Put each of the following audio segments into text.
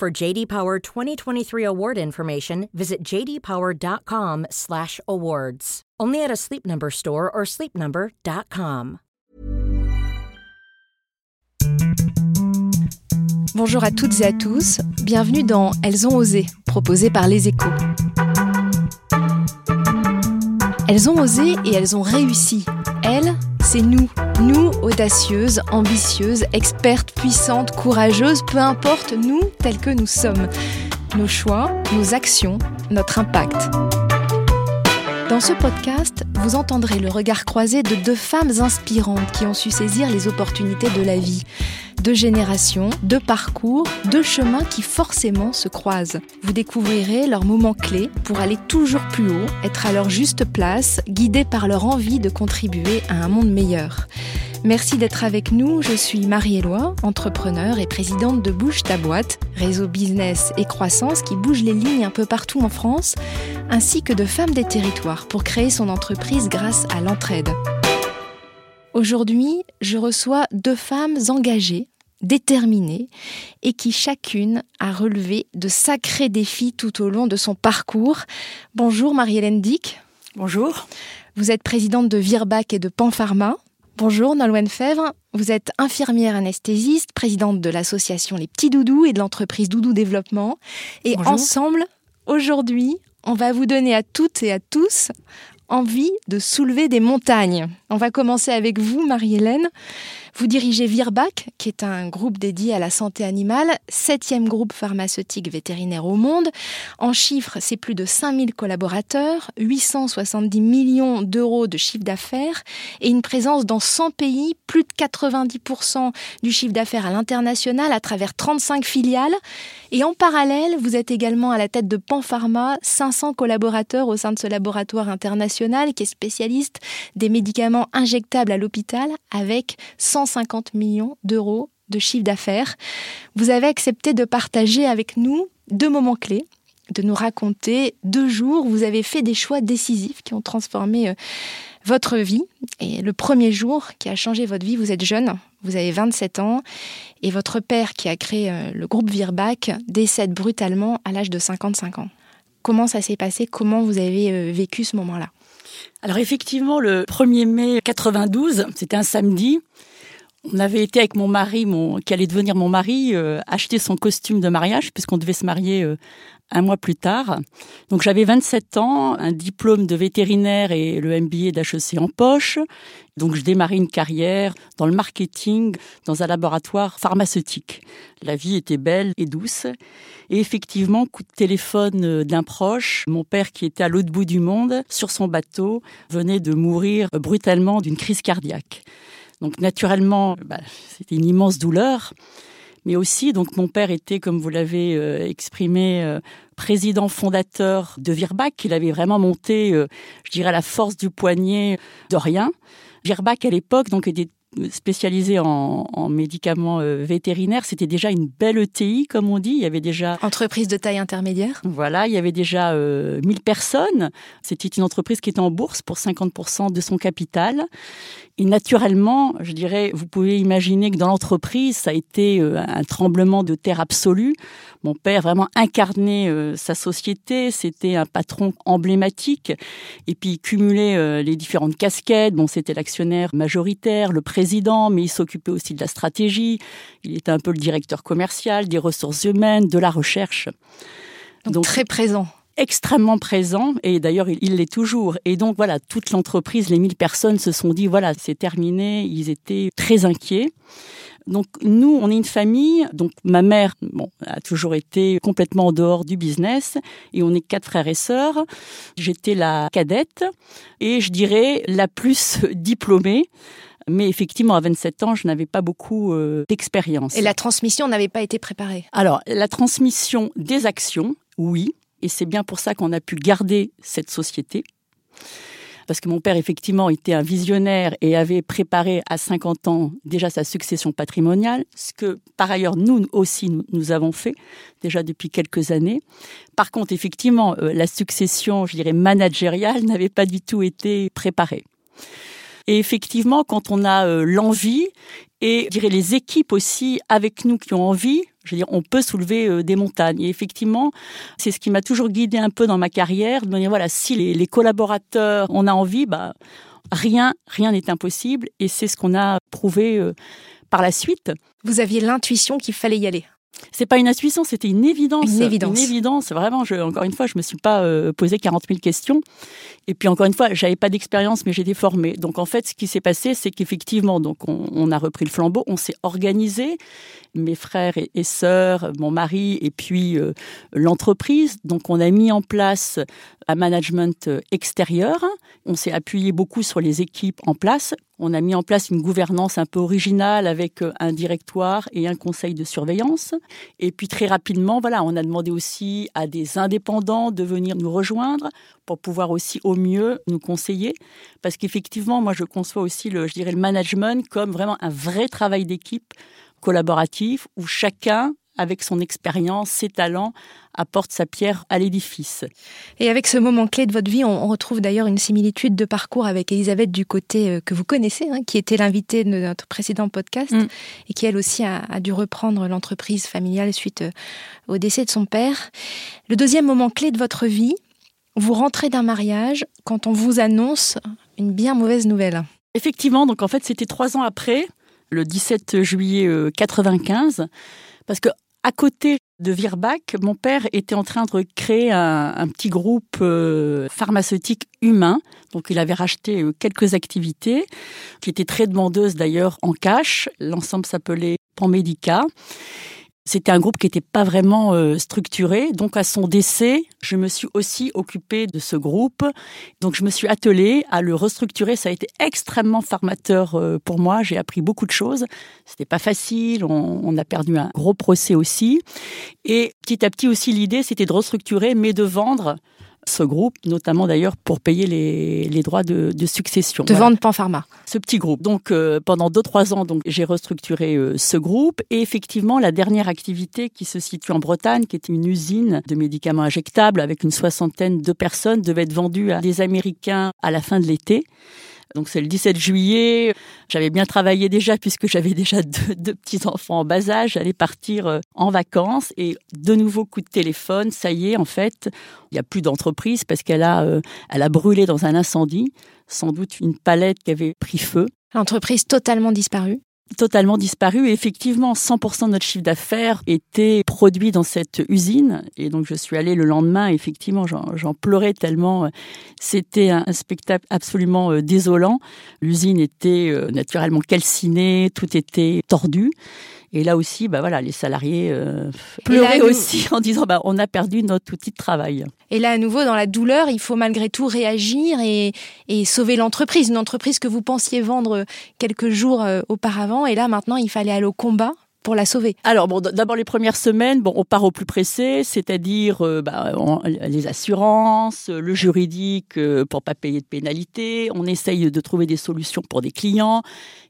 For JD Power 2023 award information, visit jdpower.com/awards. Only at a Sleep Number store or sleepnumber.com. Bonjour à toutes et à tous, bienvenue dans Elles ont osé, proposé par Les Échos. Elles ont osé et elles ont réussi. Elles, c'est nous, nous, audacieuses, ambitieuses, expertes, puissantes, courageuses, peu importe, nous, tels que nous sommes. Nos choix, nos actions, notre impact. Dans ce podcast, vous entendrez le regard croisé de deux femmes inspirantes qui ont su saisir les opportunités de la vie. Deux générations, deux parcours, deux chemins qui forcément se croisent. Vous découvrirez leurs moments clés pour aller toujours plus haut, être à leur juste place, guidés par leur envie de contribuer à un monde meilleur. Merci d'être avec nous. Je suis Marie-Éloi, entrepreneur et présidente de Bouge ta boîte, réseau business et croissance qui bouge les lignes un peu partout en France, ainsi que de femmes des territoires pour créer son entreprise grâce à l'entraide. Aujourd'hui, je reçois deux femmes engagées, déterminées et qui chacune a relevé de sacrés défis tout au long de son parcours. Bonjour Marie-Hélène Dick. Bonjour. Vous êtes présidente de Virbac et de Panpharma. Bonjour Nolwenn Fèvre, vous êtes infirmière anesthésiste, présidente de l'association Les Petits Doudous et de l'entreprise Doudou Développement. Et Bonjour. ensemble, aujourd'hui, on va vous donner à toutes et à tous envie de soulever des montagnes. On va commencer avec vous, Marie-Hélène. Vous dirigez Virbac, qui est un groupe dédié à la santé animale, septième groupe pharmaceutique vétérinaire au monde. En chiffres, c'est plus de 5000 collaborateurs, 870 millions d'euros de chiffre d'affaires et une présence dans 100 pays, plus de 90% du chiffre d'affaires à l'international à travers 35 filiales. Et en parallèle, vous êtes également à la tête de Panpharma, 500 collaborateurs au sein de ce laboratoire international qui est spécialiste des médicaments injectables à l'hôpital avec 150 millions d'euros de chiffre d'affaires. Vous avez accepté de partager avec nous deux moments clés, de nous raconter deux jours où vous avez fait des choix décisifs qui ont transformé euh, votre vie. Et le premier jour qui a changé votre vie, vous êtes jeune, vous avez 27 ans, et votre père qui a créé euh, le groupe Virbac décède brutalement à l'âge de 55 ans. Comment ça s'est passé? Comment vous avez euh, vécu ce moment-là? Alors effectivement, le 1er mai 92, c'était un samedi. On avait été avec mon mari, mon, qui allait devenir mon mari, euh, acheter son costume de mariage, puisqu'on devait se marier euh, un mois plus tard. Donc j'avais 27 ans, un diplôme de vétérinaire et le MBA d'HEC en poche. Donc je démarrais une carrière dans le marketing, dans un laboratoire pharmaceutique. La vie était belle et douce. Et effectivement, coup de téléphone euh, d'un proche, mon père qui était à l'autre bout du monde, sur son bateau, venait de mourir brutalement d'une crise cardiaque. Donc naturellement, bah, c'était une immense douleur. Mais aussi, donc mon père était, comme vous l'avez euh, exprimé, euh, président fondateur de Virbac. Il avait vraiment monté, euh, je dirais, à la force du poignet de rien. Virbac à l'époque, donc était spécialisé en, en médicaments euh, vétérinaires. C'était déjà une belle ETI, comme on dit. Il y avait déjà Entreprise de taille intermédiaire voilà, il y avait déjà euh, 1000 personnes. C'était une entreprise qui était en bourse pour 50% de son capital. Et naturellement, je dirais, vous pouvez imaginer que dans l'entreprise, ça a été euh, un tremblement de terre absolu. Mon père vraiment incarnait euh, sa société. C'était un patron emblématique. Et puis, il cumulait euh, les différentes casquettes. Bon, c'était l'actionnaire majoritaire, le président, mais il s'occupait aussi de la stratégie. Il était un peu le directeur commercial, des ressources humaines, de la recherche Donc, Donc, très présent. extrêmement présent et d'ailleurs il il l'est toujours. Et donc voilà, toute l'entreprise, les 1000 personnes se sont dit voilà, c'est terminé, ils étaient très inquiets. Donc nous, on est une famille. Donc ma mère, bon, a toujours été complètement en dehors du business, et on est quatre frères et sœurs. J'étais la cadette et je dirais la plus diplômée. Mais effectivement, à 27 ans, je n'avais pas beaucoup euh, d'expérience. Et la transmission n'avait pas été préparée? Alors, la transmission des actions, oui. Et c'est bien pour ça qu'on a pu garder cette société parce que mon père, effectivement, était un visionnaire et avait préparé à 50 ans déjà sa succession patrimoniale, ce que, par ailleurs, nous aussi, nous, avons fait déjà depuis quelques années. Par contre, effectivement, euh, la succession, je dirais, managériale n'avait pas du tout été préparée. Et effectivement, quand on a euh, l'envie et je dirais les équipes aussi avec nous qui ont envie, je veux dire, on peut soulever euh, des montagnes. Et effectivement, c'est ce qui m'a toujours guidé un peu dans ma carrière, de me dire, voilà, si les, collaborateurs, on a envie, bah, rien, rien n'est impossible. Et c'est ce qu'on a prouvé euh, par la suite. Vous aviez l'intuition qu'il fallait y aller. C'est pas une intuition, c'était une évidence. Une évidence. Une évidence. Vraiment, je, encore une fois, je me suis pas euh, posé 40 000 questions. Et puis encore une fois, j'avais pas d'expérience, mais j'étais formée. Donc en fait, ce qui s'est passé, c'est qu'effectivement, donc on, a repris le flambeau, on s'est organisé, mes frères et, sœurs, mon mari, et puis euh, l'entreprise. Donc on a mis en place un management euh, extérieur. On s'est appuyé beaucoup sur les équipes en place on a mis en place une gouvernance un peu originale avec euh, un directoire et un conseil de surveillance. Et puis très rapidement, voilà, on a demandé aussi à des indépendants de venir nous rejoindre pour pouvoir aussi au mieux nous conseiller. Parce qu'effectivement, moi, je conçois aussi le, je dirais, le management comme vraiment un vrai travail d'équipe collaboratif où chacun avec son expérience, ses talents, apporte sa pierre à l'édifice. Et avec ce moment clé de votre vie, on, retrouve d'ailleurs une similitude de parcours avec Elisabeth du côté euh, que vous connaissez, hein, qui était l'invitée de notre précédent podcast mm. et qui elle aussi a, dû reprendre l'entreprise familiale suite euh, au décès de son père. Le deuxième moment clé de votre vie, vous rentrez d'un mariage quand on vous annonce une bien mauvaise nouvelle. Effectivement, donc en fait c'était trois ans après, le 17 juillet 95, euh, parce que à côté de Virbach, mon père était en train de créer un, petit groupe euh, pharmaceutique humain. Donc, il avait racheté euh, quelques activités qui étaient très demandeuses d'ailleurs en cash. L'ensemble s'appelait Panmedica. C'était un groupe qui n'était pas vraiment euh, structuré. Donc, à son décès, je me suis aussi occupée de ce groupe. Donc, je me suis attelée à le restructurer. Ça a été extrêmement formateur euh, pour moi. J'ai appris beaucoup de choses. C'était pas facile. On, on, a perdu un gros procès aussi. Et petit à petit aussi, l'idée, c'était de restructurer, mais de vendre ce groupe, notamment d'ailleurs pour payer les, droits de, succession. De vendre Panpharma. Ce petit groupe. Donc euh, pendant 2-3 ans, donc j'ai restructuré euh, ce groupe et effectivement la dernière activité qui se situe en Bretagne, qui est une usine de médicaments injectables avec une soixantaine de personnes, devait être vendue à des Américains à la fin de l'été. Donc c'est le 17 juillet. J'avais bien travaillé déjà puisque j'avais déjà deux, petits enfants en bas âge. J'allais partir euh, en vacances et de nouveau coup de téléphone. Ça y est, en fait, il n'y a plus d'entreprise parce qu'elle a, euh, elle a brûlé dans un incendie. Sans doute une palette qui avait pris feu. L'entreprise totalement disparue totalement disparu. Et effectivement, 100% de notre chiffre d'affaires était produit dans cette usine. Et donc, je suis allée le lendemain. Effectivement, j'en pleurais tellement. Euh, c'était un, spectacle absolument euh, désolant. L'usine était euh, naturellement calcinée, tout était tordu. Et là aussi, bah voilà, les salariés euh, pleuraient aussi en disant bah, on a perdu notre outil de travail. Et là, à nouveau, dans la douleur, il faut malgré tout réagir et, et sauver l'entreprise. Une entreprise que vous pensiez vendre quelques jours euh, auparavant. Et là, maintenant, il fallait aller au combat pour la sauver Alors bon, d'abord les premières semaines, bon, on part au plus pressé, c'est-à-dire euh, bah, les assurances, le juridique euh, pour pas payer de pénalité. On essaye de trouver des solutions pour des clients,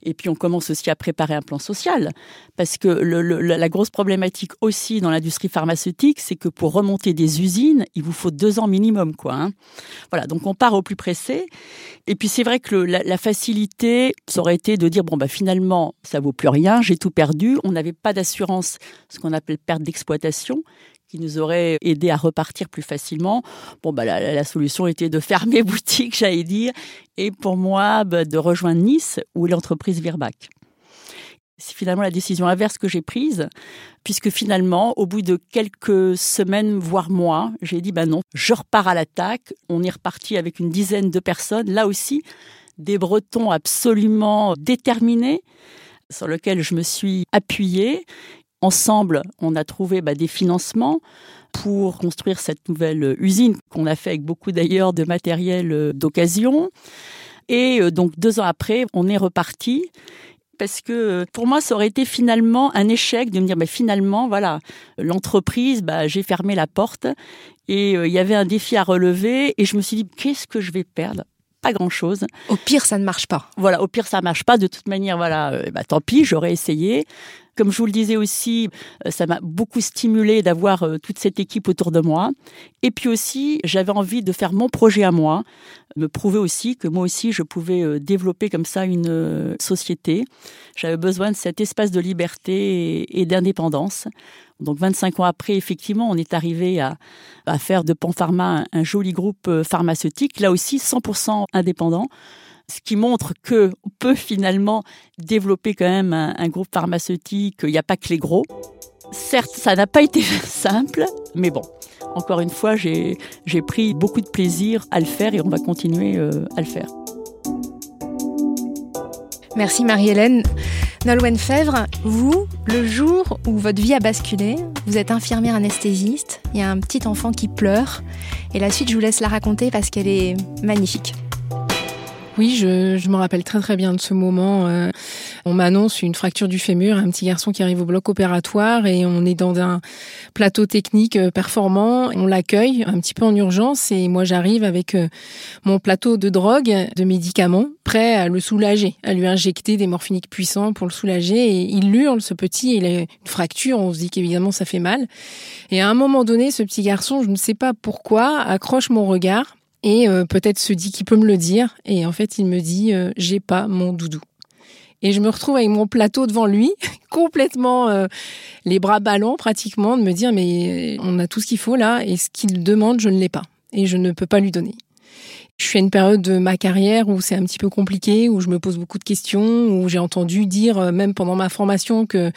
et puis on commence aussi à préparer un plan social, parce que la grosse problématique aussi dans l'industrie pharmaceutique, c'est que pour remonter des usines, il vous faut deux ans minimum, quoi. Hein. Voilà, donc on part au plus pressé, et puis c'est vrai que la, la, facilité, ça aurait été de dire bon bah finalement ça vaut plus rien, j'ai tout perdu, on n'avait pas d'assurance, ce qu'on appelle perte d'exploitation, qui nous aurait aidé à repartir plus facilement. Bon, bah, la, solution était de fermer boutique, j'allais dire, et pour moi, bah, de rejoindre Nice, ou l'entreprise Virbac. C'est finalement la décision inverse que j'ai prise, puisque finalement, au bout de quelques semaines, voire mois, j'ai dit, bah non, je repars à l'attaque. On est reparti avec une dizaine de personnes, là aussi, des Bretons absolument déterminés, sur lequel je me suis appuyée. Ensemble, on a trouvé bah, des financements pour construire cette nouvelle usine qu'on a fait avec beaucoup d'ailleurs de matériel euh, d'occasion. Et donc deux ans après, on est reparti parce que pour moi, ça aurait été finalement un échec de me dire, bah, finalement, voilà, l'entreprise, bah, j'ai fermé la porte et il y avait un défi à relever et je me suis dit, qu'est-ce que je vais perdre? Pas grand chose. Au pire, ça ne marche pas. Voilà, au pire, ça marche pas. De toute manière, voilà, bah, tant pis, j'aurais essayé. Comme je vous le disais aussi, euh, ça m'a beaucoup stimulé d'avoir euh, toute cette équipe autour de moi. Et puis aussi, j'avais envie de faire mon projet à moi, me prouver aussi que moi aussi, je pouvais euh, développer comme ça une société. J'avais besoin de cet espace de liberté et d'indépendance. Donc 25 ans après, effectivement, on est arrivé à, faire de Panpharma un joli groupe pharmaceutique, là aussi 100% indépendant ce qui montre que peut finalement développer quand même un, groupe pharmaceutique. Il n'y a pas que les gros. Certes, ça n'a pas été simple, mais bon, encore une fois, j'ai pris beaucoup de plaisir à le faire et on va continuer euh, à le faire. Merci Marie-Hélène. Nolwenn Fèvre, vous, le jour où votre vie a basculé, vous êtes infirmière anesthésiste, il y a un petit enfant qui pleure, et la suite je vous laisse la raconter parce qu'elle est magnifique. Oui, je, me rappelle très très bien de ce moment. Euh, on m'annonce une fracture du fémur, un petit garçon qui arrive au bloc opératoire et on est dans un plateau technique euh, performant. On l'accueille un petit peu en urgence et moi j'arrive avec euh, mon plateau de drogue, de médicaments, prêt à le soulager, à lui injecter des morphiniques puissants pour le soulager. Et il hurle, ce petit, il a une fracture, on se dit qu'évidemment ça fait mal. Et à un moment donné, ce petit garçon, je ne sais pas pourquoi, accroche mon regard et euh, peut-être se dit qu'il peut me le dire. Et en fait, il me dit j'ai pas mon doudou. Et je me retrouve avec mon plateau devant lui, complètement euh, les bras ballants pratiquement, de me dire mais on a tout ce qu'il faut là et ce qu'il demande, je ne l'ai pas et je ne peux pas lui donner. Je suis à une période de ma carrière où c'est un petit peu compliqué, où je me pose beaucoup de questions, où j'ai entendu dire, euh, même pendant ma formation, que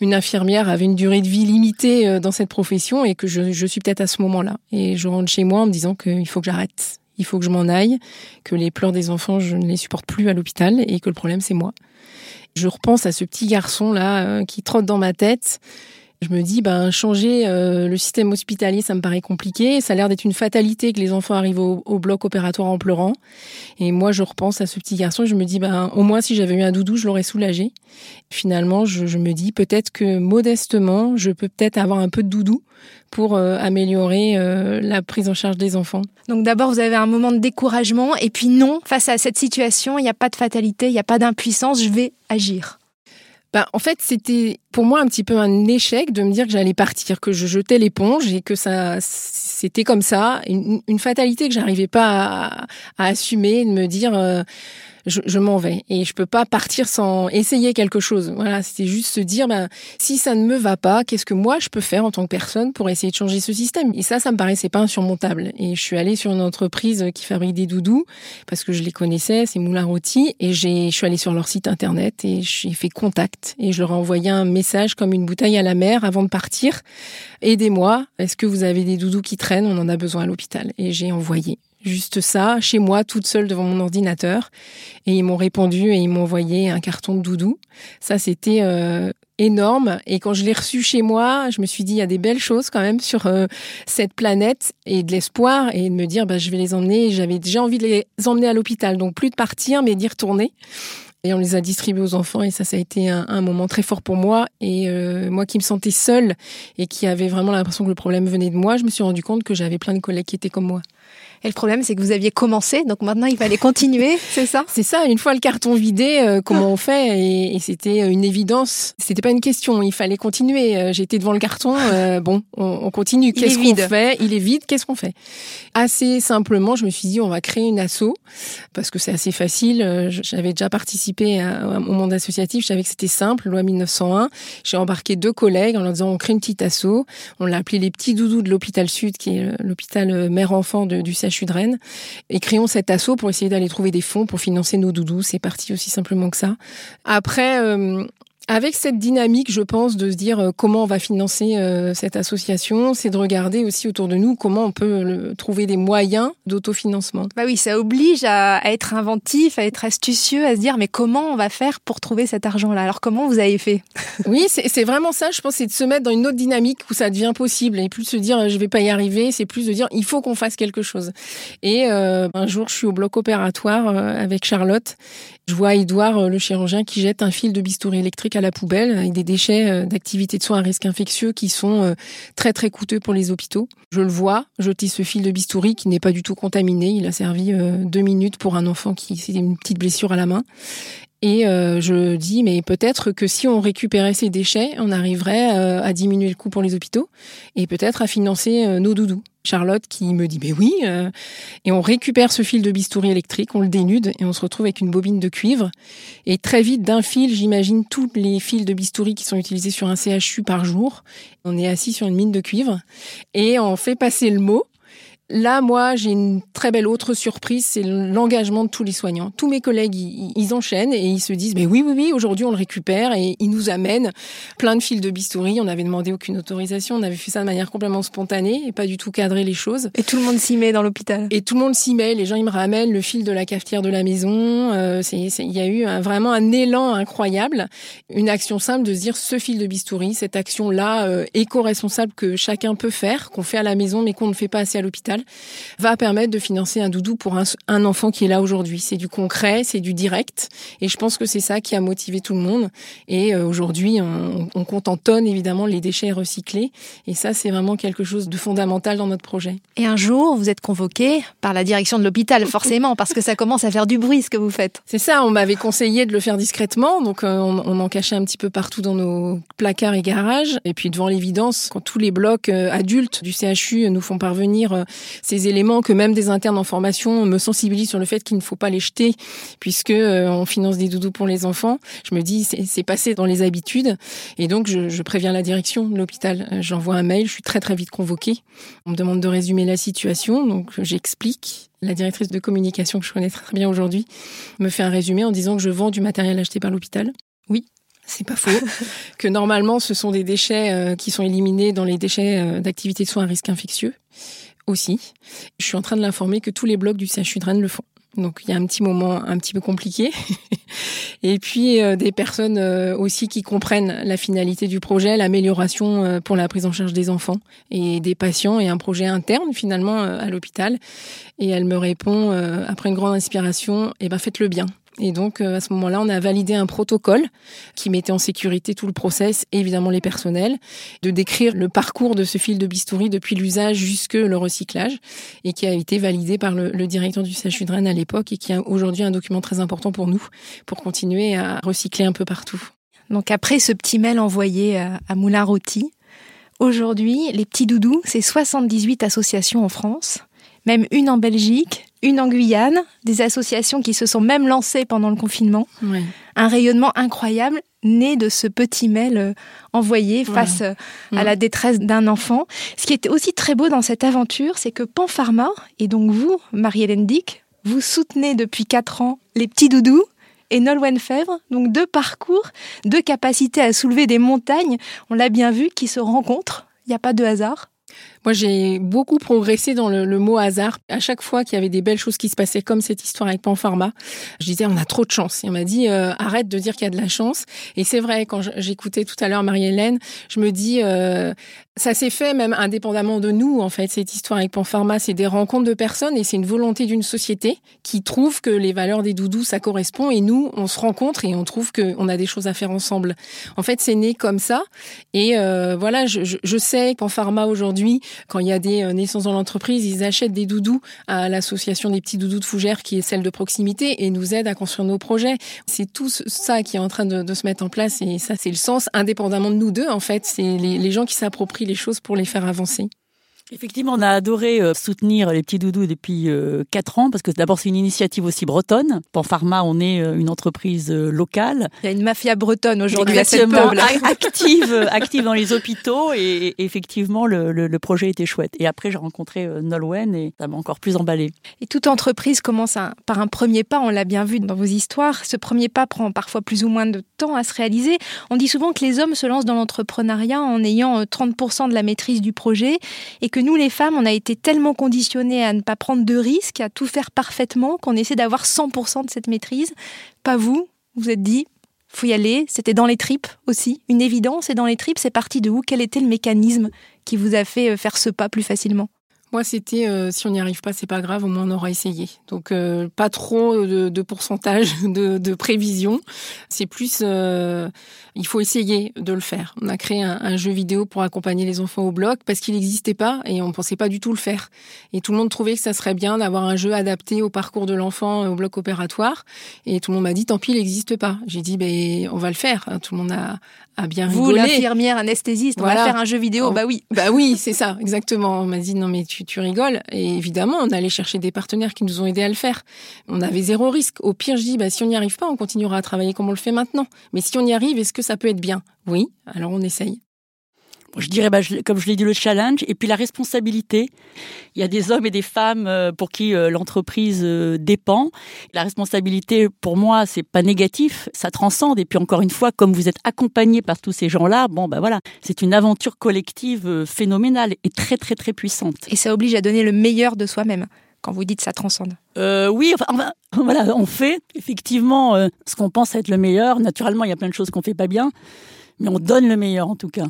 une infirmière avait une durée de vie limitée euh, dans cette profession et que je, je suis peut-être à ce moment-là. Et je rentre chez moi en me disant qu'il faut que j'arrête, il faut que je m'en aille, que les pleurs des enfants, je ne les supporte plus à l'hôpital et que le problème, c'est moi. Je repense à ce petit garçon là euh, qui trotte dans ma tête je me dis, ben, changer euh, le système hospitalier, ça me paraît compliqué. Ça a l'air d'être une fatalité que les enfants arrivent au, bloc opératoire en pleurant. Et moi, je repense à ce petit garçon et je me dis, ben, au moins, si j'avais eu un doudou, je l'aurais soulagé. Finalement, je, me dis peut-être que modestement, je peux peut-être avoir un peu de doudou pour euh, améliorer euh, la prise en charge des enfants. Donc d'abord, vous avez un moment de découragement et puis non, face à cette situation, il n'y a pas de fatalité, il n'y a pas d'impuissance, je vais agir. Bah, en fait, c'était pour moi un petit peu un échec de me dire que j'allais partir, que je jetais l'éponge et que ça, c'était comme ça, une, fatalité que j'arrivais pas à, assumer, de me dire. Euh, je, m'en vais et je peux pas partir sans essayer quelque chose. Voilà, c'était juste se dire, ben, si ça ne me va pas, qu'est-ce que moi je peux faire en tant que personne pour essayer de changer ce système? Et ça, ça me paraissait pas insurmontable. Et je suis allée sur une entreprise qui fabrique des doudous parce que je les connaissais, c'est Moulin Rôti, et j'ai, je suis allée sur leur site internet et j'ai fait contact et je leur ai envoyé un message comme une bouteille à la mer avant de partir. Aidez-moi. Est-ce que vous avez des doudous qui traînent? On en a besoin à l'hôpital. Et j'ai envoyé juste ça, chez moi, toute seule devant mon ordinateur. Et ils m'ont répondu et ils m'ont envoyé un carton de doudou. Ça, c'était euh, énorme. Et quand je l'ai reçu chez moi, je me suis dit, il y a des belles choses quand même sur euh, cette planète et de l'espoir et de me dire, bah, je vais les emmener. J'avais déjà envie de les emmener à l'hôpital. Donc plus de partir, mais d'y retourner. Et on les a distribués aux enfants et ça, ça a été un, moment très fort pour moi. Et euh, moi qui me sentais seule et qui avait vraiment l'impression que le problème venait de moi, je me suis rendu compte que j'avais plein de collègues qui étaient comme moi. Et le problème, c'est que vous aviez commencé, donc maintenant il fallait continuer, c'est ça? C'est ça. Une fois le carton vidé, euh, comment on fait? Et, c'était euh, une évidence. C'était pas une question. Il fallait continuer. Euh, j'étais devant le carton. bon, on, continue. Qu'est-ce qu'on fait? Il est vide. Qu'est-ce qu'on fait? Assez simplement, je me suis dit, on va créer une asso parce que c'est assez facile. J'avais déjà participé à, au monde associatif. Je savais que c'était simple. Loi 1901. J'ai embarqué deux collègues en leur disant, on crée une petite asso. On l'a appelé les petits doudous de l'hôpital Sud, qui est l'hôpital mère-enfant du CHU De et créons cet assaut pour essayer d'aller trouver des fonds pour financer nos doudous. C'est parti aussi simplement que ça. Après, euh, avec cette dynamique, je pense, de se dire euh, comment on va financer euh, cette association, c'est de regarder aussi autour de nous comment on peut trouver des moyens d'autofinancement. Bah oui, ça oblige à, être inventif, à être astucieux, à se dire mais comment on va faire pour trouver cet argent-là? Alors comment vous avez fait? Oui, c'est vraiment ça. Je pense, c'est de se mettre dans une autre dynamique où ça devient possible et plus de se dire je vais pas y arriver. C'est plus de dire il faut qu'on fasse quelque chose. Et euh, un jour, je suis au bloc opératoire avec Charlotte je vois Edouard, euh, le chirurgien, qui jette un fil de bistouri électrique à la poubelle avec des déchets euh, d'activité de soins à risque infectieux qui sont euh, très très coûteux pour les hôpitaux. Je le vois jeter ce fil de bistouri qui n'est pas du tout contaminé. Il a servi deux minutes pour un enfant qui s'est une petite blessure à la main. Et je dis, mais peut-être que si on récupérait ces déchets, on arriverait à diminuer le coût pour les hôpitaux et peut-être à financer nos doudous. Charlotte qui me dit, mais oui, euh, et on récupère ce fil de bistouri électrique, on le dénude et on se retrouve avec une bobine de cuivre. Et très vite, d'un fil, j'imagine tous les fils de bistouri qui sont utilisés sur un CHU par jour. On est assis sur une mine de cuivre et on fait passer le mot. Là, moi, j'ai une très belle autre surprise, c'est l'engagement de tous les soignants. Tous mes collègues, ils, enchaînent et ils se disent, mais oui, oui, oui, aujourd'hui on le récupère et ils nous amènent plein de fils de bistouri. On n'avait demandé aucune autorisation, on avait fait ça de manière complètement spontanée et pas du tout cadré les choses. Et tout le monde s'y met dans l'hôpital. Et tout le monde s'y met. Les gens, ils me ramènent le fil de la cafetière de la maison. Euh, il y a eu vraiment un élan incroyable, une action simple de se dire, ce fil de bistouri, cette action-là euh, éco-responsable que chacun peut faire, qu'on fait à la maison mais qu'on ne fait pas assez à l'hôpital va permettre de financer un doudou pour un, enfant qui est là aujourd'hui. C'est du concret, c'est du direct. Et je pense que c'est ça qui a motivé tout le monde. Et euh, aujourd'hui, on, compte en tonnes, évidemment, les déchets recyclés. Et ça, c'est vraiment quelque chose de fondamental dans notre projet. Et un jour, vous êtes convoqué par la direction de l'hôpital, forcément, parce que ça commence à faire du bruit, ce que vous faites. C'est ça, on m'avait conseillé de le faire discrètement. Donc, euh, on, on, en cachait un petit peu partout dans nos placards et garages. Et puis, devant l'évidence, quand tous les blocs euh, adultes du CHU nous font parvenir ces éléments que même des internes en formation me sensibilisent sur le fait qu'il ne faut pas les jeter puisque euh, on finance des doudous pour les enfants. Je me dis c'est passé dans les habitudes et donc je, je préviens la direction de l'hôpital. Euh, j'envoie un mail, je suis très très vite convoquée. On me demande de résumer la situation, donc j'explique. La directrice de communication que je connais très bien aujourd'hui me fait un résumé en disant que je vends du matériel acheté par l'hôpital. Oui, c'est pas faux. que normalement, ce sont des déchets euh, qui sont éliminés dans les déchets d'activité de soins à risque infectieux aussi. Je suis en train de l'informer que tous les blocs du CHU de le font. Donc il y a un petit moment un petit peu compliqué. et puis euh, des personnes euh, aussi qui comprennent la finalité du projet, l'amélioration euh, pour la prise en charge des enfants et des patients et un projet interne finalement à l'hôpital. Et elle me répond après une grande inspiration, eh ben faites le bien. Et donc, euh, à ce moment-là, on a validé un protocole qui mettait en sécurité tout le process et évidemment les personnels, de décrire le parcours de ce fil de bistouri depuis l'usage jusque le recyclage et qui a été validé par le, directeur du CHU de Rennes à l'époque et qui est aujourd'hui un document très important pour nous, pour continuer à recycler un peu partout. Donc après ce petit mail envoyé à Moulin Rôti, aujourd'hui, les petits doudous, c'est 78 associations en France, même une en Belgique, une en Guyane, des associations qui se sont même lancées pendant le confinement. Un rayonnement incroyable né de ce petit mail euh, envoyé face euh, à la détresse d'un enfant. Ce qui était aussi très beau dans cette aventure, c'est que Panpharma, et donc vous, Marie-Hélène Dick, vous soutenez depuis quatre ans les petits doudous et Nolwenn Fèvre, donc deux parcours, deux capacités à soulever des montagnes, on l'a bien vu, qui se rencontrent. Il n'y a pas de hasard. Moi, j'ai beaucoup progressé dans le, mot hasard. À chaque fois qu'il y avait des belles choses qui se passaient, comme cette histoire avec Panpharma, je disais on a trop de chance. Et on m'a dit euh, arrête de dire qu'il y a de la chance. Et c'est vrai, quand j'écoutais tout à l'heure Marie-Hélène, je me dis euh, ça s'est fait même indépendamment de nous, en fait, cette histoire avec Panpharma. C'est des rencontres de personnes et c'est une volonté d'une société qui trouve que les valeurs des doudous, ça correspond. Et nous, on se rencontre et on trouve qu'on a des choses à faire ensemble. En fait, c'est né comme ça. Et euh, voilà, je, je, je sais Panpharma aujourd'hui, quand il y a des euh, naissances dans l'entreprise, ils achètent des doudous à l'association des petits doudous de Fougères, qui est celle de proximité, et nous aident à construire nos projets. C'est tout ça qui est en train de, se mettre en place. Et ça, c'est le sens, indépendamment de nous deux, en fait. C'est les gens qui s'approprient les choses pour les faire avancer. Effectivement, on a adoré euh, soutenir les petits doudous depuis euh, quatre ans parce que d'abord c'est une initiative aussi bretonne. Pour Pharma, on est euh, une entreprise locale. Il y a une mafia bretonne aujourd'hui à cette table. active, active dans les hôpitaux et, effectivement le, le, projet était chouette. Et après j'ai rencontré Nolwenn et ça m'a encore plus emballé. Et toute entreprise commence par un premier pas. On l'a bien vu dans vos histoires. Ce premier pas prend parfois plus ou moins de temps à se réaliser. On dit souvent que les hommes se lancent dans l'entrepreneuriat en ayant 30% de la maîtrise du projet et que nous, les femmes, on a été tellement conditionnées à ne pas prendre de risques, à tout faire parfaitement, qu'on essaie d'avoir 100% de cette maîtrise. Pas vous, vous êtes dit, faut y aller, c'était dans les tripes aussi, une évidence, et dans les tripes, c'est parti de où? Quel était le mécanisme qui vous a fait euh, faire ce pas plus facilement? Moi, c'était euh, si on n'y arrive pas, c'est pas grave, au moins on aura essayé. Donc euh, pas trop de, pourcentage de, prévision. C'est plus, euh, il faut essayer de le faire. On a créé un, jeu vidéo pour accompagner les enfants au bloc parce qu'il n'existait pas et on pensait pas du tout le faire. Et tout le monde trouvait que ça serait bien d'avoir un jeu adapté au parcours de l'enfant au bloc opératoire. Et tout le monde m'a dit tant pis, il n'existe pas. J'ai dit ben on va le faire. Tout le monde a, a bien Vous, rigolé. l'infirmière anesthésiste, on va faire un jeu vidéo. Bah oui. Bah oui, c'est ça, exactement. On m'a dit non mais tu tu, rigoles. Et évidemment, on allait chercher des partenaires qui nous ont aidés à le faire. On avait zéro risque. Au pire, je dis, bah, si on n'y arrive pas, on continuera à travailler comme on le fait maintenant. Mais si on y arrive, est-ce que ça peut être bien? Oui, alors on essaye je dirais, bah, comme je l'ai dit, le challenge et puis la responsabilité. Il y a des hommes et des femmes euh, pour qui euh, l'entreprise euh, dépend. La responsabilité, pour moi, c'est pas négatif, ça transcende. Et puis encore une fois, comme vous êtes accompagné par tous ces gens-là, bon, ben voilà, c'est une aventure collective phénoménale et très très très puissante. Et ça oblige à donner le meilleur de soi-même quand vous dites ça transcende euh, Oui, enfin, voilà, on fait effectivement ce qu'on pense être le meilleur. Naturellement, il y a plein de choses qu'on fait pas bien, mais on donne le meilleur en tout cas.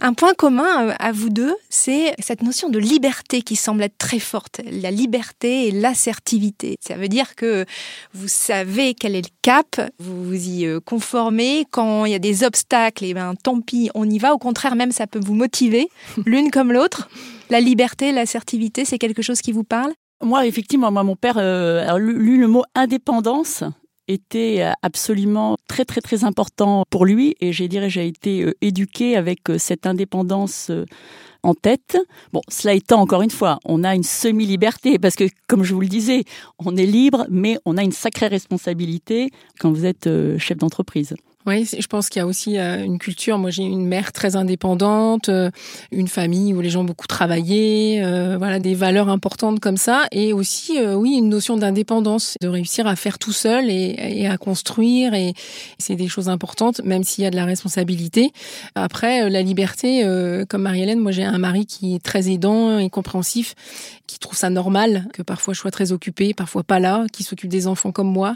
Un point commun euh, à vous deux, c'est cette notion de liberté qui semble être très forte. La liberté et l'assertivité. Ça veut dire que vous savez quel est le cap, vous vous y euh, conformez. Quand il y a des obstacles, et eh ben tant pis, on y va. Au contraire, même ça peut vous motiver, l'une comme l'autre. La liberté, l'assertivité, c'est quelque chose qui vous parle? Moi, effectivement, moi, mon père euh, a lu le mot indépendance était euh, absolument très très très important pour lui et j'ai dirais j'ai été euh, éduquée avec euh, cette indépendance en tête. Bon, cela étant encore une fois, on a une semi-liberté parce que comme je vous le disais, on est libre mais on a une sacrée responsabilité quand vous êtes chef d'entreprise. Oui, je pense qu'il y a aussi euh, une culture. Moi, j'ai une mère très indépendante, euh, une famille où les gens ont beaucoup travaillé, euh, voilà, des valeurs importantes comme ça, et aussi, oui, une notion d'indépendance, de réussir à faire tout seul et, à construire, et c'est des choses importantes, même s'il y a de la responsabilité. Après, la liberté, comme Marie-Hélène, moi, j'ai un mari qui est très aidant et compréhensif, qui trouve ça normal que parfois je sois très occupée, parfois pas là, qui s'occupe des enfants comme moi,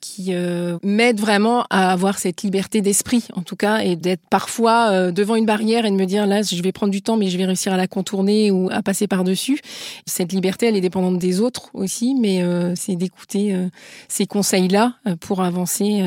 qui m'aide vraiment à avoir cette liberté d'esprit, en tout cas, et d'être parfois euh, devant une barrière et de me dire là, je vais prendre du temps, mais je vais réussir à la contourner ou à passer par-dessus. Cette liberté, elle est dépendante des autres aussi, mais euh, c'est d'écouter euh, ces conseils-là pour avancer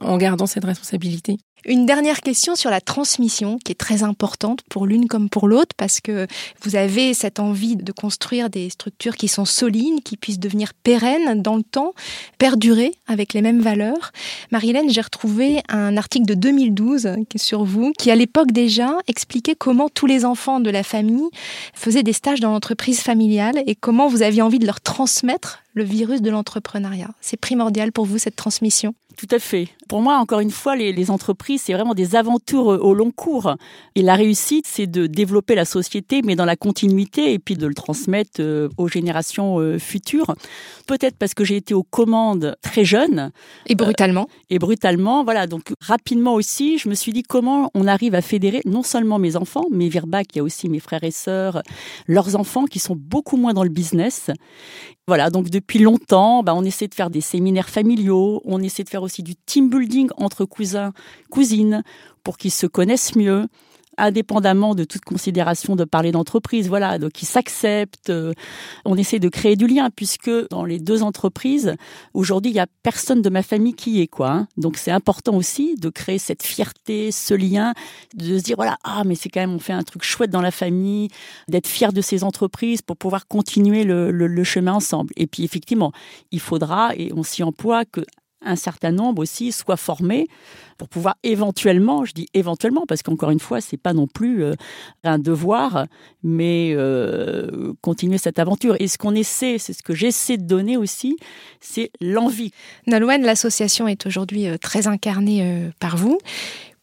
en gardant cette responsabilité. Une dernière question sur la transmission qui est très importante pour l'une comme pour l'autre parce que vous avez cette envie de construire des structures qui sont solides, qui puissent devenir pérennes dans le temps, perdurer avec les mêmes valeurs. Marilène, j'ai retrouvé un article de 2012 qui est sur vous qui à l'époque déjà expliquait comment tous les enfants de la famille faisaient des stages dans l'entreprise familiale et comment vous aviez envie de leur transmettre le virus de l'entrepreneuriat. C'est primordial pour vous cette transmission tout à fait. Pour moi, encore une fois, les, entreprises, c'est vraiment des aventures euh, au long cours. Et la réussite, c'est de développer la société, mais dans la continuité, et puis de le transmettre euh, aux générations euh, futures. Peut-être parce que j'ai été aux commandes très jeune. Et brutalement. et brutalement, voilà. Donc rapidement aussi, je me suis dit comment on arrive à fédérer non seulement mes enfants, mais Virbac, il y a aussi mes frères et sœurs, leurs enfants qui sont beaucoup moins dans le business. Voilà, donc depuis longtemps, bah, on essaie de faire des séminaires familiaux, on essaie de faire aussi du team building entre cousins, cousines, pour qu'ils se connaissent mieux indépendamment de toute considération de parler d'entreprise, voilà, donc ils s'acceptent. Euh, on essaie de créer du lien puisque dans les deux entreprises, aujourd'hui, il y a personne de ma famille qui y est quoi. Hein. Donc c'est important aussi de créer cette fierté, ce lien, de se dire voilà, ah mais c'est quand même on fait un truc chouette dans la famille, d'être fier de ces entreprises pour pouvoir continuer le, le chemin ensemble. Et puis effectivement, il faudra et on s'y emploie que un certain nombre aussi soient formés pour pouvoir éventuellement, je dis éventuellement, parce qu'encore une fois, c'est pas non plus euh, un devoir, mais euh, continuer cette aventure. Et ce qu'on essaie, c'est ce que j'essaie de donner aussi, c'est l'envie. Nolwenn, l'association est aujourd'hui euh, très incarnée par vous.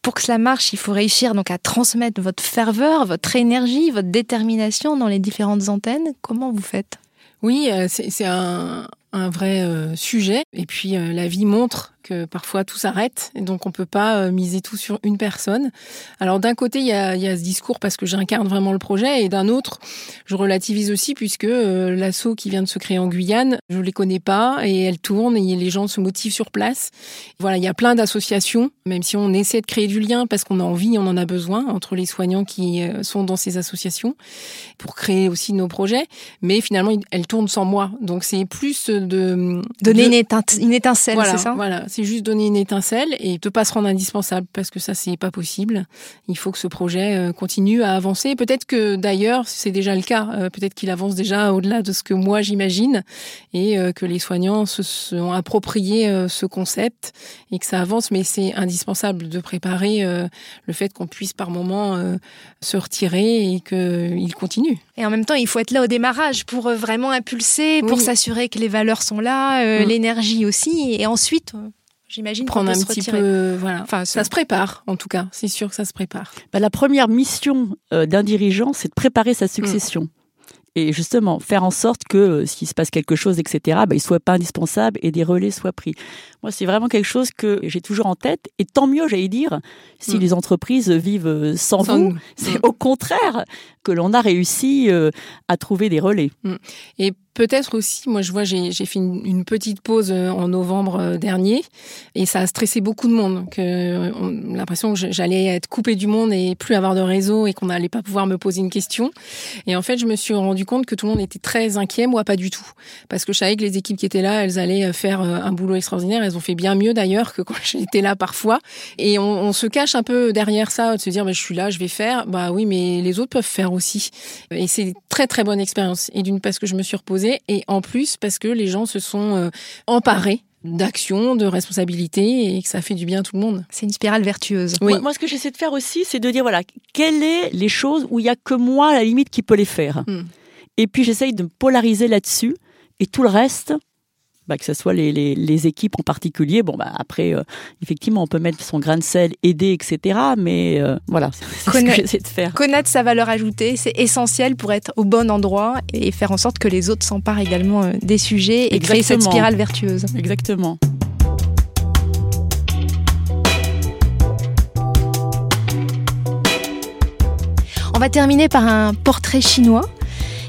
Pour que cela marche, il faut réussir donc à transmettre votre ferveur, votre énergie, votre détermination dans les différentes antennes. Comment vous faites? Oui, c'est un, un vrai sujet. Et puis la vie montre parfois tout s'arrête, et donc on peut pas euh, miser tout sur une personne. Alors d'un côté, il y a, ce discours parce que j'incarne vraiment le projet, et d'un autre, je relativise aussi puisque euh, l'assaut qui vient de se créer en Guyane, je les connais pas, et elle tourne, et les gens se motivent sur place. Voilà, il y a plein d'associations, même si on essaie de créer du lien parce qu'on a envie, on en a besoin entre les soignants qui euh, sont dans ces associations pour créer aussi nos projets, mais finalement, elles tournent sans moi. Donc c'est plus de donner Une, une, étincelle, c'est ça? Voilà, c'est juste donner une étincelle et ne pas se rendre indispensable parce que ça c'est pas possible. Il faut que ce projet euh, continue à avancer. Peut-être que d'ailleurs c'est déjà le cas. Euh, peut-être qu'il avance déjà au-delà de ce que moi j'imagine et euh, que les soignants se sont appropriés ce concept et que ça avance. Mais c'est indispensable de préparer le fait qu'on puisse par moment se retirer et qu'il continue. Et en même temps, il faut être là au démarrage pour vraiment impulser, pour s'assurer que les valeurs sont là, mm. l'énergie aussi, et ensuite J'imagine prendre un petit peu, voilà. Enfin, ça se prépare, en tout cas. C'est sûr que ça se prépare. Bah, la première mission euh, d'un dirigeant, c'est de préparer sa succession. Et justement, faire en sorte que euh, s'il se passe quelque chose, etc., bah, il soit pas indispensable et des relais soient pris. Moi, c'est vraiment quelque chose que j'ai toujours en tête. Et tant mieux, j'allais dire, si mm. les entreprises vivent euh, sans, vous. C'est mm. au contraire que l'on a réussi à trouver des relais. Mm. Et peut-être aussi, moi je vois, j'ai fait une, petite pause euh, en novembre euh, dernier et ça a stressé beaucoup de monde. Que l'impression que j'allais être coupée du monde et plus avoir de réseau et qu'on n'allait pas pouvoir me poser une question. Et en fait, je me suis rendu compte que tout le monde était très inquiet, moi pas du tout, parce que je savais que les équipes qui étaient là, elles allaient euh, faire un boulot extraordinaire. Elles ont fait bien mieux d'ailleurs que quand j'étais là parfois. Et on, se cache un peu derrière ça, de se dire, bah, je suis là, je vais faire. Bah oui, mais les autres peuvent faire aussi. Et c'est très très bonne expérience. Et d'une parce que je me suis reposée et en plus parce que les gens se sont euh, emparés d'action, de responsabilité et que ça fait du bien à tout le monde. C'est une spirale vertueuse. Oui. Moi, ce que j'essaie de faire aussi, c'est de dire voilà, quelles sont les choses où il y a que moi à la limite qui peut les faire. Hmm. Et puis j'essaye de me polariser là-dessus et tout le reste, bah, que ce soit les, les, équipes en particulier. Bon, bah, après, euh, effectivement, on peut mettre son grain de sel, aider, etc. Mais euh, voilà, c'est ce que j'essaie de faire. Connaître sa valeur ajoutée, c'est essentiel pour être au bon endroit et faire en sorte que les autres s'emparent également euh, des sujets et créer cette spirale vertueuse. Exactement. On va terminer par un portrait chinois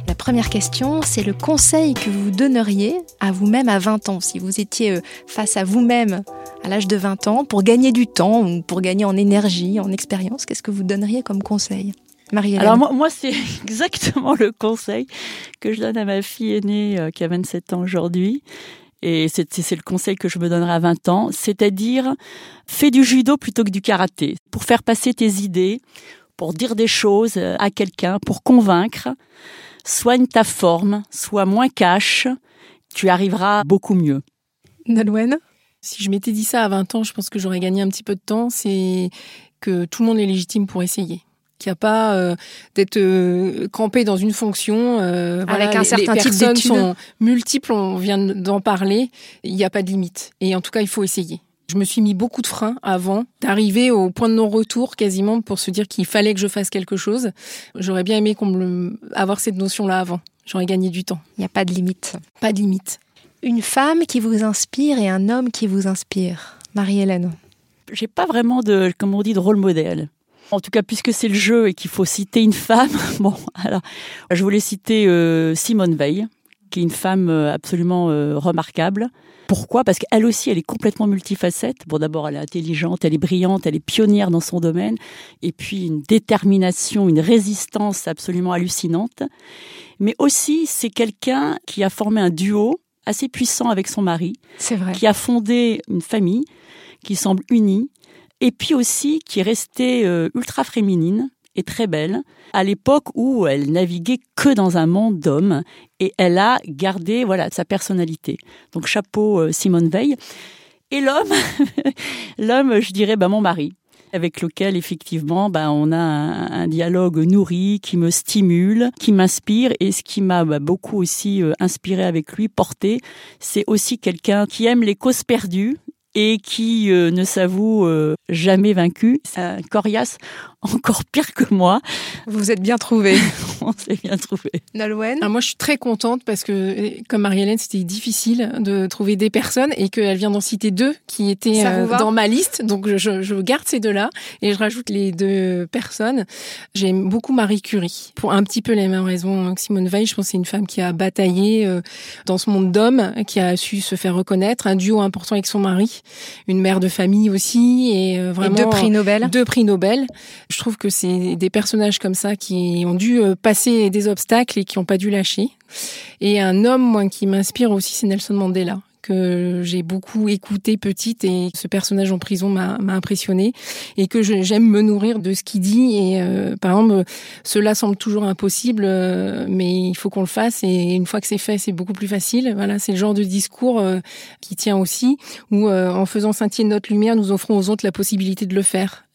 la première question, c'est le conseil que vous donneriez à vous-même à 20 ans, si vous étiez euh, face à vous-même à l'âge de 20 ans, pour gagner du temps ou pour gagner en énergie, en expérience, qu'est-ce que vous donneriez comme conseil? Marie Alors moi, c'est exactement le conseil que je donne à ma fille aînée euh, qui a 27 ans aujourd'hui. Et c'est le conseil que je me donnerai à 20 ans, c'est-à-dire fais du judo plutôt que du karaté, pour faire passer tes idées, pour dire des choses à quelqu'un, pour convaincre soigne ta forme, sois moins cash, tu arriveras beaucoup mieux. Nolwenn? Si je m'étais dit ça à 20 ans, je pense que j'aurais gagné un petit peu de temps. C'est que tout le monde est légitime pour essayer qu'il n'y a pas euh, d'être euh, campé dans une fonction. Euh, Avec un certain les personnes sont multiples, on vient d'en parler. Il n'y a pas de limite. Et en tout cas, il faut essayer. Je me suis mis beaucoup de freins avant d'arriver au point de non-retour quasiment pour se dire qu'il fallait que je fasse quelque chose. J'aurais bien aimé qu'on me avoir cette notion-là avant. J'aurais gagné du temps. Il n'y a pas de limite. Pas de limite. Une femme qui vous inspire et un homme qui vous inspire. Marie-Hélène. J'ai pas vraiment de, comme on dit, de rôle modèle. En tout cas, puisque c'est le jeu et qu'il faut citer une femme, bon, alors, je voulais citer euh, Simone Veil, qui est une femme euh, absolument euh, remarquable, pourquoi? Parce qu'elle aussi, elle est complètement multifacette. Bon, d'abord, elle est intelligente, elle est brillante, elle est pionnière dans son domaine, et puis une détermination, une résistance absolument hallucinante. Mais aussi, c'est quelqu'un qui a formé un duo assez puissant avec son mari, c'est vrai. qui a fondé une famille qui semble unie, et puis aussi qui est restée euh, ultra féminine et très belle, à l'époque où elle naviguait que dans un monde d'hommes et elle a gardé voilà sa personnalité. Donc chapeau euh, Simone Veil. Et l'homme, l'homme, je dirais, bah, mon mari avec lequel effectivement bah, on a un, dialogue nourri qui me stimule, qui m'inspire et ce qui m'a bah, beaucoup aussi euh, inspiré avec lui, porté, c'est aussi quelqu'un qui aime les causes perdues et qui euh, ne s'avoue jamais vaincu. C'est un coriace encore pire que moi. Vous vous êtes bien trouvé. On s'est bien trouvé. Nolwenn ah, Moi, je suis très contente parce que, comme Marie-Hélène, c'était difficile de trouver des personnes et qu'elle vient d'en citer deux qui étaient euh, dans ma liste. Donc, je, je garde ces deux-là et je rajoute les deux personnes. J'aime beaucoup Marie Curie. Pour un petit peu les mêmes raisons que Simone Veil, je pense que c'est une femme qui a bataillé euh, dans ce monde d'hommes, qui a su se faire reconnaître, un duo important avec son mari, une mère de famille aussi et vraiment... Et deux prix Nobel. Deux prix Nobel. Je trouve que c'est des personnages comme ça qui ont dû euh, passer des obstacles et qui n'ont pas dû lâcher. Et un homme, moi, qui m'inspire aussi, c'est Nelson Mandela que j'ai beaucoup écouté petite et ce personnage en prison m'a impressionné et que j'aime me nourrir de ce qu'il dit et euh, par exemple cela semble toujours impossible euh, mais il faut qu'on le fasse et une fois que c'est fait c'est beaucoup plus facile voilà c'est le genre de discours qui tient aussi où en faisant scintiller notre lumière nous offrons aux autres la possibilité de le faire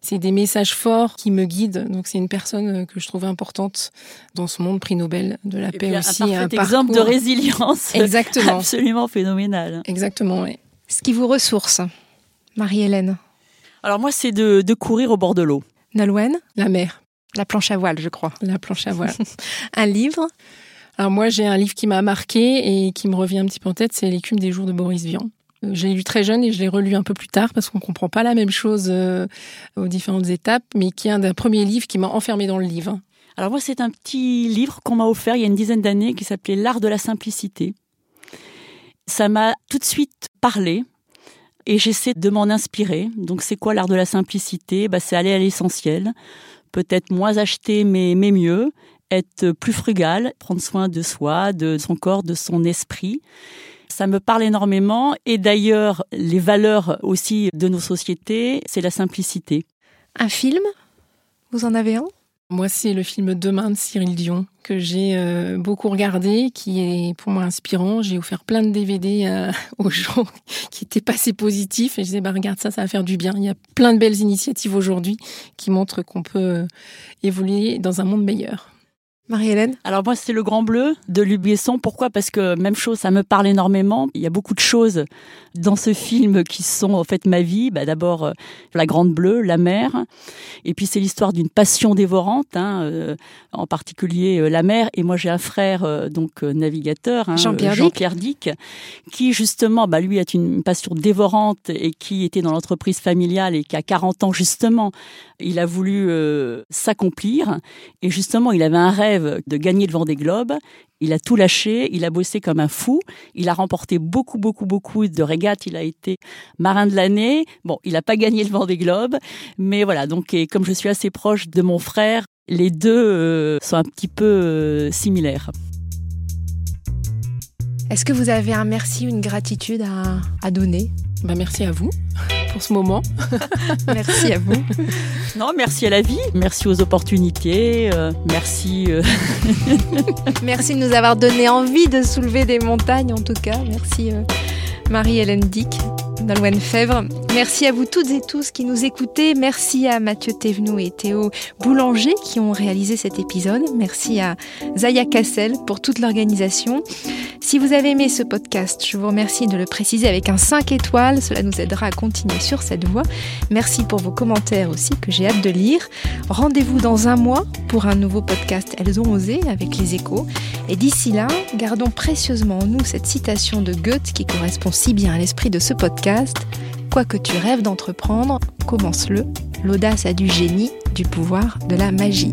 c'est des messages forts qui me guident. Donc c'est une personne que je trouve importante dans ce monde prix Nobel de la paix aussi. Un, un exemple de résilience. Exactement. Absolument phénoménal. Exactement, oui. Ce qui vous ressource, Marie-Hélène Alors moi, c'est de, de courir au bord de l'eau. Nolwenn La mer. La planche à voile, je crois. La planche à voile. un livre alors moi, j'ai un livre qui m'a marqué et qui me revient un petit peu en tête, c'est L'écume des jours de Boris Vian. Je l'ai lu très jeune et je l'ai relu un peu plus tard parce qu'on comprend pas la même chose euh, aux différentes étapes, mais qui est un des premiers livres qui m'a enfermé dans le livre. Alors moi, c'est un petit livre qu'on m'a offert il y a une dizaine d'années qui s'appelait L'art de la simplicité. Ça m'a tout de suite parlé et j'essaie de m'en inspirer. Donc c'est quoi l'art de la simplicité? Bah, C'est aller à l'essentiel, peut-être moins acheter mais, mais mieux, être plus frugal, prendre soin de soi, de son corps, de son esprit. Ça me parle énormément et d'ailleurs les valeurs aussi de nos sociétés, c'est la simplicité. Un film? Vous en avez un? Moi, c'est le film Demain de Cyril Dion que j'ai euh, beaucoup regardé, qui est pour moi inspirant. J'ai offert plein de DVD euh, aux gens qui étaient passés positifs et je disais bah regarde ça, ça va faire du bien. Il y a plein de belles initiatives aujourd'hui qui montrent qu'on peut euh, évoluer dans un monde meilleur. Marie-Hélène Alors moi, c'est le Grand Bleu de Luc Besson. Pourquoi? Parce que même chose, ça me parle énormément. Il y a beaucoup de choses dans ce film qui sont en fait ma vie. Bah, D'abord, euh, la Grande Bleue, la mer. Et puis c'est l'histoire d'une passion dévorante, hein, euh, en particulier euh, la mer. Et moi, j'ai un frère donc navigateur, hein, Jean-Pierre Dick, qui justement, bah, lui, a une passion dévorante et qui était dans l'entreprise familiale et qui a 40 ans justement, il a voulu s'accomplir. Et justement, il avait un rêve de gagner le Vendée Globe. Il a tout lâché, il a bossé comme un fou, il a remporté beaucoup, beaucoup, beaucoup de régates, il a été marin de l'année. Bon, il n'a pas gagné le Vendée Globe, mais voilà, donc et comme je suis assez proche de mon frère, les deux euh, sont un petit peu euh, similaires. Est-ce que vous avez un merci une gratitude à donner? Bah, merci à vous pour ce moment. merci à vous. Non, merci à la vie, merci aux opportunités, euh, merci. Euh. merci de nous avoir donné envie de soulever des montagnes en tout cas. Merci euh, Marie-Hélène Dick. Merci à vous toutes et tous qui nous écoutez. Merci à Mathieu Thévenoud et Théo Boulanger qui ont réalisé cet épisode. Merci à Zaya Cassel pour toute l'organisation. Si vous avez aimé ce podcast, je vous remercie de le préciser avec un 5 étoiles. Cela nous aidera à continuer sur cette voie. Merci pour vos commentaires aussi que j'ai hâte de lire. Rendez-vous dans un mois pour un nouveau podcast Elles ont osé avec les échos. Et d'ici là, gardons précieusement en nous cette citation de Goethe qui correspond si bien à l'esprit de ce podcast. Quoi que tu rêves d'entreprendre, commence-le. L'audace a du génie, du pouvoir, de la magie.